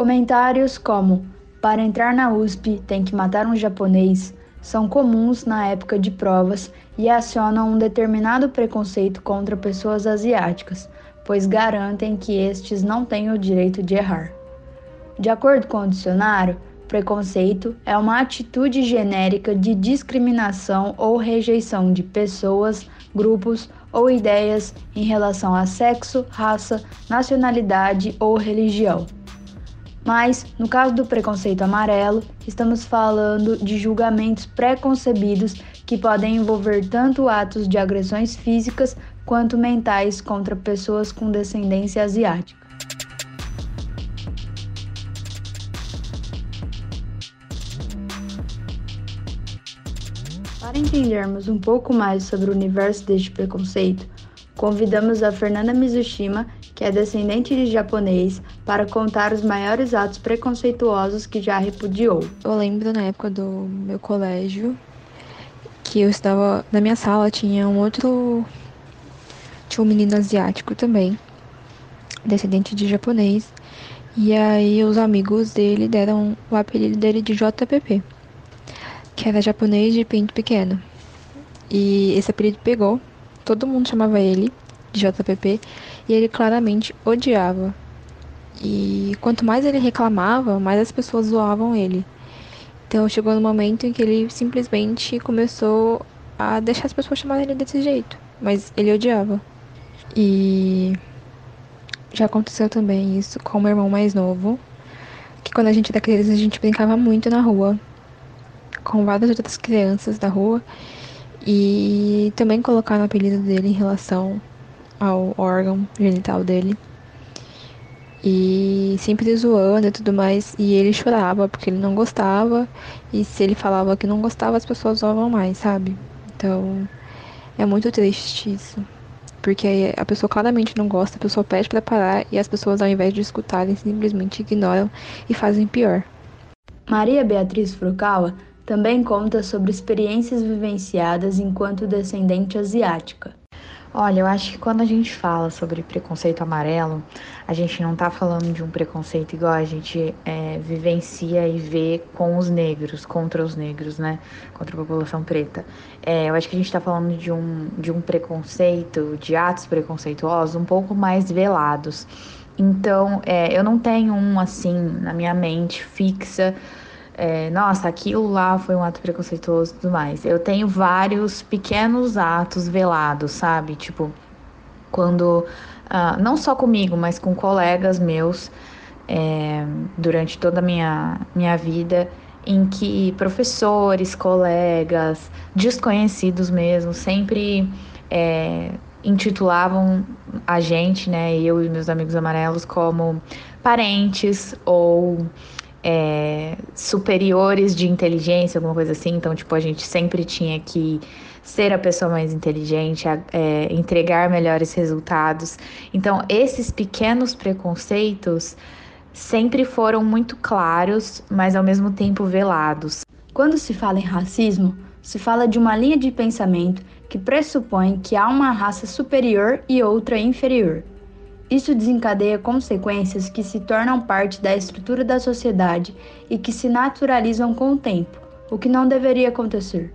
Comentários como para entrar na USP tem que matar um japonês são comuns na época de provas e acionam um determinado preconceito contra pessoas asiáticas, pois garantem que estes não têm o direito de errar. De acordo com o dicionário, preconceito é uma atitude genérica de discriminação ou rejeição de pessoas, grupos ou ideias em relação a sexo, raça, nacionalidade ou religião. Mas, no caso do preconceito amarelo, estamos falando de julgamentos preconcebidos que podem envolver tanto atos de agressões físicas quanto mentais contra pessoas com descendência asiática. Para entendermos um pouco mais sobre o universo deste preconceito, convidamos a Fernanda Mizushima que é descendente de japonês, para contar os maiores atos preconceituosos que já repudiou. Eu lembro na época do meu colégio que eu estava na minha sala tinha um outro tinha um menino asiático também, descendente de japonês, e aí os amigos dele deram o apelido dele de JPP, que era japonês de pinto pequeno. E esse apelido pegou, todo mundo chamava ele de JPP e ele claramente odiava. E quanto mais ele reclamava, mais as pessoas zoavam ele. Então chegou no momento em que ele simplesmente começou a deixar as pessoas chamarem ele desse jeito, mas ele odiava. E já aconteceu também isso com o meu irmão mais novo, que quando a gente era criança a gente brincava muito na rua com várias outras crianças da rua e também colocaram o apelido dele em relação ao órgão genital dele. E sempre zoando e tudo mais. E ele chorava porque ele não gostava. E se ele falava que não gostava, as pessoas zoavam mais, sabe? Então é muito triste isso. Porque a pessoa claramente não gosta, a pessoa pede para parar e as pessoas, ao invés de escutarem, simplesmente ignoram e fazem pior. Maria Beatriz Furukawa também conta sobre experiências vivenciadas enquanto descendente asiática. Olha, eu acho que quando a gente fala sobre preconceito amarelo, a gente não tá falando de um preconceito igual a gente é, vivencia e vê com os negros, contra os negros, né? Contra a população preta. É, eu acho que a gente tá falando de um, de um preconceito, de atos preconceituosos um pouco mais velados. Então, é, eu não tenho um assim na minha mente fixa é, nossa, aquilo lá foi um ato preconceituoso e tudo mais. Eu tenho vários pequenos atos velados, sabe? Tipo, quando, uh, não só comigo, mas com colegas meus, é, durante toda a minha, minha vida, em que professores, colegas, desconhecidos mesmo, sempre é, intitulavam a gente, né, eu e meus amigos amarelos, como parentes ou é, superiores de inteligência, alguma coisa assim. Então, tipo, a gente sempre tinha que ser a pessoa mais inteligente, é, entregar melhores resultados. Então, esses pequenos preconceitos sempre foram muito claros, mas ao mesmo tempo velados. Quando se fala em racismo, se fala de uma linha de pensamento que pressupõe que há uma raça superior e outra inferior. Isso desencadeia consequências que se tornam parte da estrutura da sociedade e que se naturalizam com o tempo, o que não deveria acontecer.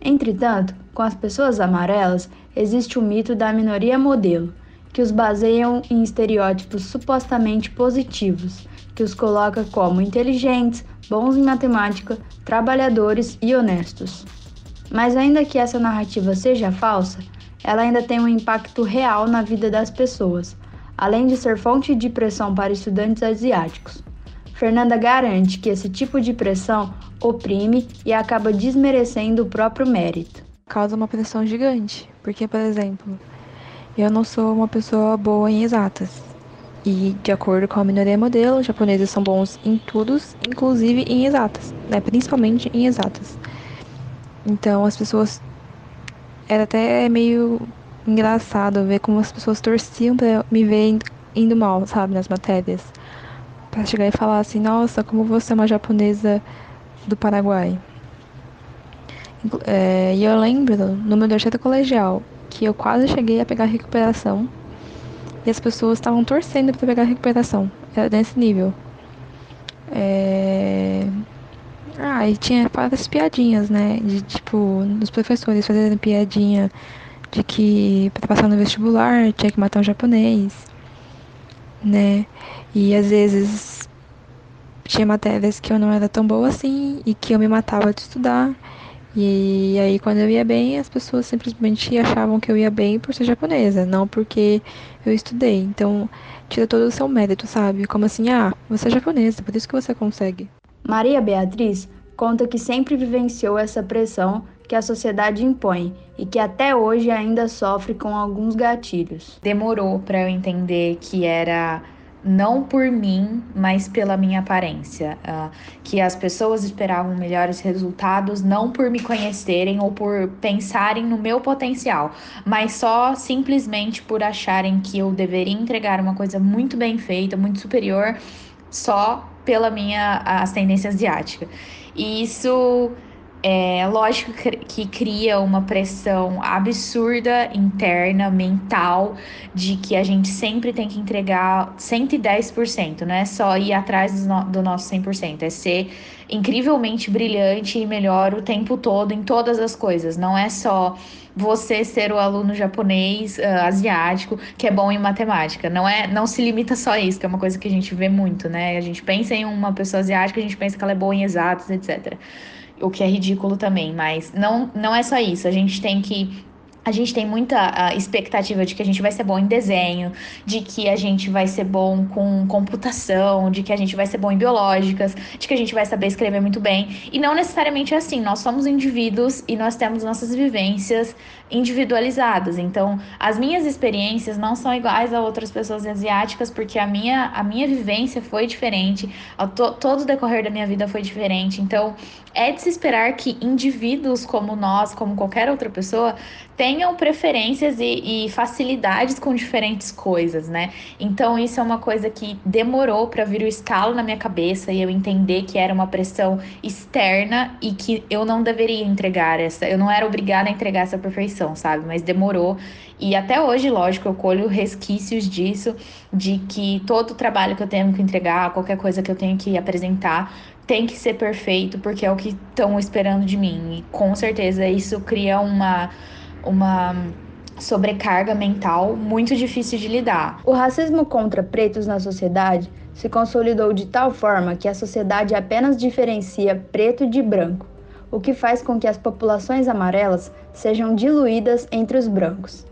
Entretanto, com as pessoas amarelas, existe o mito da minoria modelo, que os baseiam em estereótipos supostamente positivos, que os coloca como inteligentes, bons em matemática, trabalhadores e honestos. Mas, ainda que essa narrativa seja falsa, ela ainda tem um impacto real na vida das pessoas além de ser fonte de pressão para estudantes asiáticos. Fernanda garante que esse tipo de pressão oprime e acaba desmerecendo o próprio mérito. Causa uma pressão gigante, porque, por exemplo, eu não sou uma pessoa boa em exatas. E, de acordo com a minoria modelo, os japoneses são bons em tudo, inclusive em exatas, né? principalmente em exatas. Então, as pessoas. Era até meio engraçado ver como as pessoas torciam para me ver indo mal, sabe, nas matérias. Para chegar e falar assim: nossa, como você é uma japonesa do Paraguai. É, e eu lembro, no meu terceiro colegial, que eu quase cheguei a pegar recuperação. E as pessoas estavam torcendo para pegar recuperação. Era nesse nível. É... Ah, e tinha várias piadinhas, né? De tipo, dos professores fazendo piadinha de que para passar no vestibular tinha que matar um japonês, né? E às vezes tinha matérias que eu não era tão boa assim e que eu me matava de estudar. E aí quando eu ia bem, as pessoas simplesmente achavam que eu ia bem por ser japonesa, não porque eu estudei. Então, tira todo o seu mérito, sabe? Como assim, ah, você é japonesa, por isso que você consegue. Maria Beatriz conta que sempre vivenciou essa pressão que a sociedade impõe e que até hoje ainda sofre com alguns gatilhos. Demorou para eu entender que era não por mim, mas pela minha aparência. Uh, que as pessoas esperavam melhores resultados não por me conhecerem ou por pensarem no meu potencial, mas só simplesmente por acharem que eu deveria entregar uma coisa muito bem feita, muito superior, só pela minha ascendência asiática. E isso é lógico que cria uma pressão absurda interna, mental, de que a gente sempre tem que entregar 110%, não é só ir atrás do nosso 100%, é ser incrivelmente brilhante e melhor o tempo todo em todas as coisas, não é só você ser o aluno japonês, uh, asiático, que é bom em matemática. Não é, não se limita só a isso, que é uma coisa que a gente vê muito, né? A gente pensa em uma pessoa asiática, a gente pensa que ela é boa em exatos, etc o que é ridículo também, mas não, não é só isso. A gente tem que a gente tem muita expectativa de que a gente vai ser bom em desenho, de que a gente vai ser bom com computação, de que a gente vai ser bom em biológicas, de que a gente vai saber escrever muito bem. E não necessariamente é assim. Nós somos indivíduos e nós temos nossas vivências individualizadas. Então, as minhas experiências não são iguais a outras pessoas asiáticas, porque a minha, a minha vivência foi diferente, to, todo o decorrer da minha vida foi diferente. Então, é de se esperar que indivíduos como nós, como qualquer outra pessoa, tenham preferências e, e facilidades com diferentes coisas, né? Então, isso é uma coisa que demorou para vir o estalo na minha cabeça e eu entender que era uma pressão externa e que eu não deveria entregar essa, eu não era obrigada a entregar essa perfeição, sabe? Mas demorou. E até hoje, lógico, eu colho resquícios disso, de que todo o trabalho que eu tenho que entregar, qualquer coisa que eu tenho que apresentar, tem que ser perfeito porque é o que estão esperando de mim. E com certeza isso cria uma, uma sobrecarga mental muito difícil de lidar. O racismo contra pretos na sociedade se consolidou de tal forma que a sociedade apenas diferencia preto de branco, o que faz com que as populações amarelas sejam diluídas entre os brancos.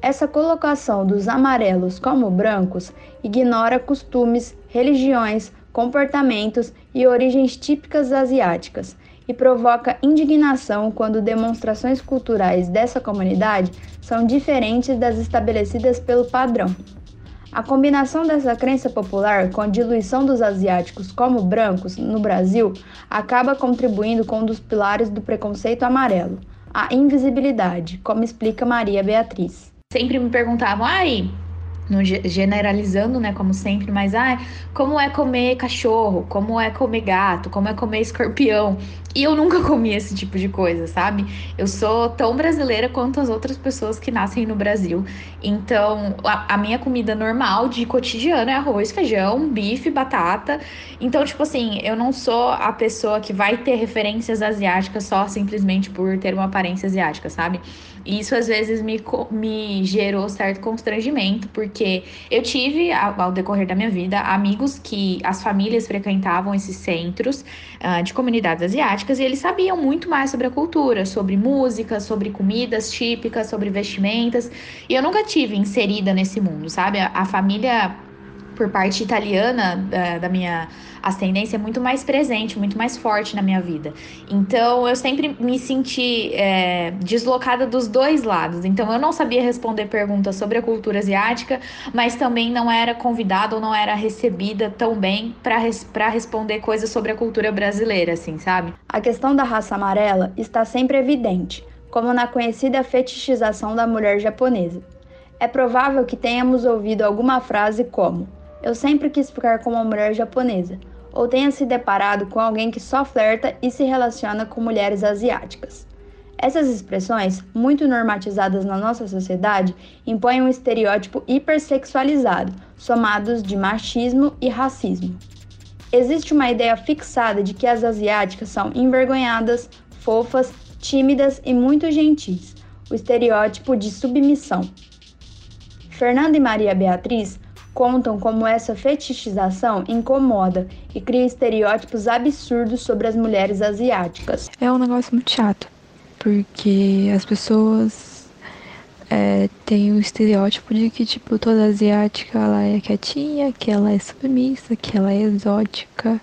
Essa colocação dos amarelos como brancos ignora costumes, religiões, comportamentos e origens típicas asiáticas e provoca indignação quando demonstrações culturais dessa comunidade são diferentes das estabelecidas pelo padrão. A combinação dessa crença popular com a diluição dos asiáticos como brancos no Brasil acaba contribuindo com um dos pilares do preconceito amarelo, a invisibilidade, como explica Maria Beatriz. Sempre me perguntavam, ai, no, generalizando, né, como sempre, mas ah, como é comer cachorro, como é comer gato, como é comer escorpião. E eu nunca comi esse tipo de coisa, sabe? Eu sou tão brasileira quanto as outras pessoas que nascem no Brasil. Então, a, a minha comida normal de cotidiano é arroz, feijão, bife, batata. Então, tipo assim, eu não sou a pessoa que vai ter referências asiáticas só simplesmente por ter uma aparência asiática, sabe? E isso às vezes me, me gerou certo constrangimento, porque eu tive, ao decorrer da minha vida, amigos que as famílias frequentavam esses centros uh, de comunidades asiáticas e eles sabiam muito mais sobre a cultura, sobre música, sobre comidas típicas, sobre vestimentas. E eu nunca tive inserida nesse mundo, sabe? a, a família por parte italiana da, da, minha ascendência é muito mais presente, muito mais forte na minha vida. Então eu sempre me senti é, deslocada dos dois lados. Então eu não sabia responder perguntas sobre a cultura asiática, mas também não era convidada ou não era recebida tão bem para res, responder coisas sobre a cultura brasileira, assim, sabe? A questão da raça amarela está sempre evidente, como na conhecida fetichização da mulher japonesa. É provável que tenhamos ouvido alguma frase como eu sempre quis ficar com uma mulher japonesa, ou tenha se deparado com alguém que só flerta e se relaciona com mulheres asiáticas. Essas expressões, muito normatizadas na nossa sociedade, impõem um estereótipo hipersexualizado, somados de machismo e racismo. Existe uma ideia fixada de que as asiáticas são envergonhadas, fofas, tímidas e muito gentis, o estereótipo de submissão. Fernanda e Maria Beatriz contam como essa fetichização incomoda e cria estereótipos absurdos sobre as mulheres asiáticas. É um negócio muito chato, porque as pessoas é, têm o estereótipo de que, tipo, toda asiática ela é quietinha, que ela é submissa, que ela é exótica,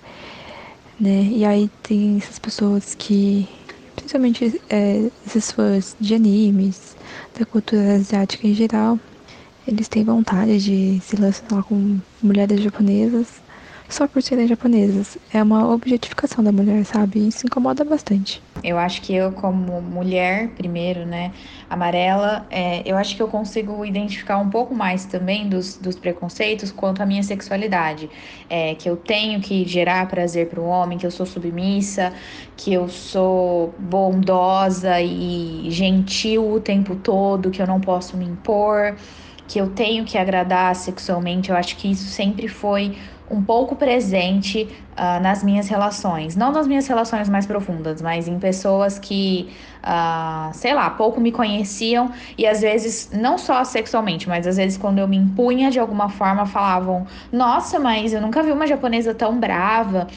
né? E aí tem essas pessoas que, principalmente é, esses fãs de animes, da cultura asiática em geral, eles têm vontade de se relacionar com mulheres japonesas só por serem japonesas. É uma objetificação da mulher, sabe? Isso incomoda bastante. Eu acho que eu, como mulher, primeiro, né, amarela, é, eu acho que eu consigo identificar um pouco mais também dos, dos preconceitos quanto à minha sexualidade. É, que eu tenho que gerar prazer para o homem, que eu sou submissa, que eu sou bondosa e gentil o tempo todo, que eu não posso me impor que eu tenho que agradar sexualmente, eu acho que isso sempre foi um pouco presente uh, nas minhas relações. Não nas minhas relações mais profundas, mas em pessoas que, uh, sei lá, pouco me conheciam e às vezes, não só sexualmente, mas às vezes quando eu me impunha de alguma forma, falavam: Nossa, mas eu nunca vi uma japonesa tão brava.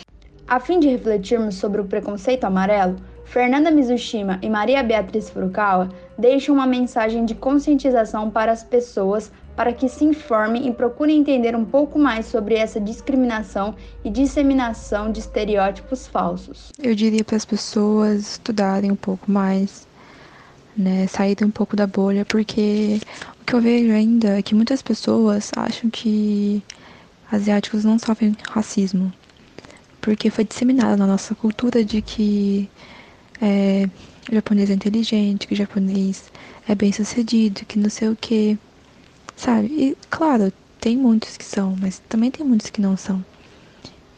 A fim de refletirmos sobre o preconceito amarelo, Fernanda Mizushima e Maria Beatriz Furukawa deixam uma mensagem de conscientização para as pessoas para que se informem e procurem entender um pouco mais sobre essa discriminação e disseminação de estereótipos falsos. Eu diria para as pessoas estudarem um pouco mais, né, saírem um pouco da bolha, porque o que eu vejo ainda é que muitas pessoas acham que asiáticos não sofrem racismo, porque foi disseminado na nossa cultura de que é, japonês é inteligente, que japonês é bem sucedido, que não sei o que. Sabe? E claro, tem muitos que são, mas também tem muitos que não são.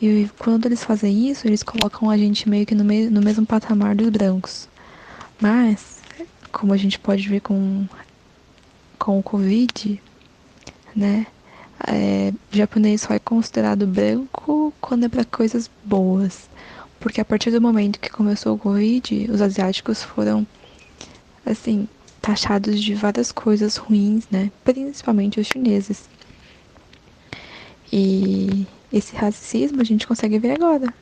E quando eles fazem isso, eles colocam a gente meio que no, me no mesmo patamar dos brancos. Mas, como a gente pode ver com, com o Covid, né? É, japonês só é considerado branco quando é para coisas boas porque a partir do momento que começou o Covid, os asiáticos foram, assim, taxados de várias coisas ruins, né? Principalmente os chineses. E esse racismo a gente consegue ver agora.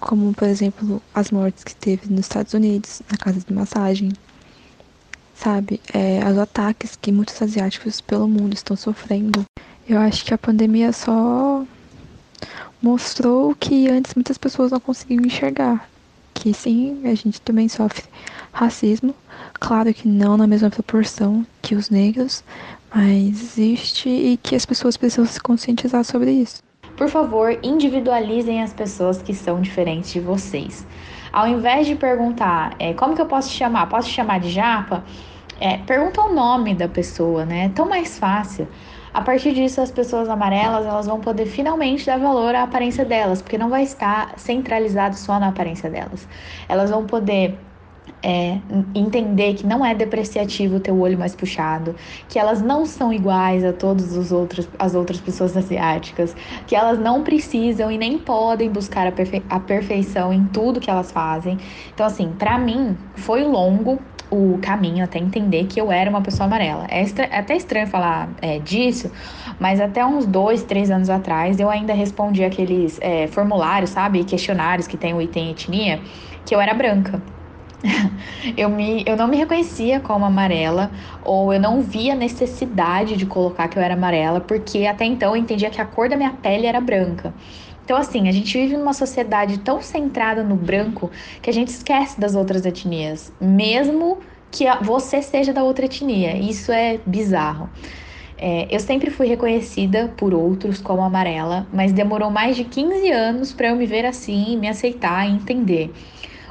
Como, por exemplo, as mortes que teve nos Estados Unidos, na casa de massagem. Sabe? É, os ataques que muitos asiáticos pelo mundo estão sofrendo. Eu acho que a pandemia só mostrou que antes muitas pessoas não conseguiam enxergar. Que sim, a gente também sofre racismo, claro que não na mesma proporção que os negros, mas existe e que as pessoas precisam se conscientizar sobre isso. Por favor, individualizem as pessoas que são diferentes de vocês. Ao invés de perguntar é, como que eu posso te chamar, posso te chamar de japa? É, pergunta o nome da pessoa, né? É tão mais fácil. A partir disso, as pessoas amarelas elas vão poder finalmente dar valor à aparência delas, porque não vai estar centralizado só na aparência delas. Elas vão poder é, entender que não é depreciativo ter o olho mais puxado, que elas não são iguais a todas as outras pessoas asiáticas, que elas não precisam e nem podem buscar a, perfe a perfeição em tudo que elas fazem. Então, assim, para mim foi longo, o caminho até entender que eu era uma pessoa amarela. É, é até estranho falar é, disso, mas até uns dois, três anos atrás eu ainda respondi aqueles é, formulários, sabe? Questionários que tem o item etnia, que eu era branca. eu, me, eu não me reconhecia como amarela, ou eu não via necessidade de colocar que eu era amarela, porque até então eu entendia que a cor da minha pele era branca. Então, assim, a gente vive numa sociedade tão centrada no branco que a gente esquece das outras etnias, mesmo que você seja da outra etnia. Isso é bizarro. É, eu sempre fui reconhecida por outros como amarela, mas demorou mais de 15 anos para eu me ver assim, me aceitar e entender.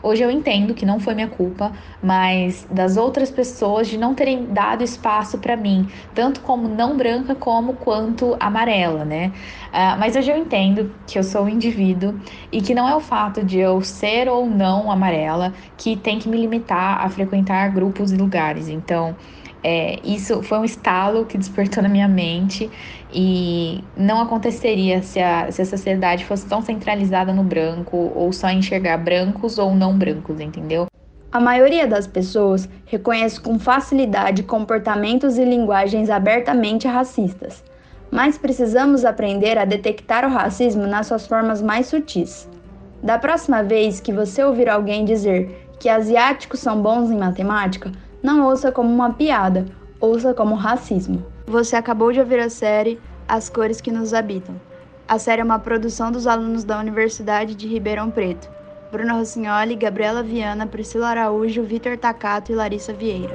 Hoje eu entendo que não foi minha culpa, mas das outras pessoas de não terem dado espaço para mim, tanto como não branca como quanto amarela, né? Uh, mas hoje eu entendo que eu sou um indivíduo e que não é o fato de eu ser ou não amarela que tem que me limitar a frequentar grupos e lugares. Então, É, isso foi um estalo que despertou na minha mente e não aconteceria se a, se a sociedade fosse tão centralizada no branco ou só enxergar brancos ou não brancos, entendeu? A maioria das pessoas reconhece com facilidade comportamentos e linguagens abertamente racistas, mas precisamos aprender a detectar o racismo nas suas formas mais sutis. Da próxima vez que você ouvir alguém dizer que asiáticos são bons em matemática, não ouça como uma piada, ouça como racismo. Você acabou de ouvir a série As Cores que Nos Habitam. A série é uma produção dos alunos da Universidade de Ribeirão Preto. Bruna Rossignoli, Gabriela Viana, Priscila Araújo, Vitor Tacato e Larissa Vieira.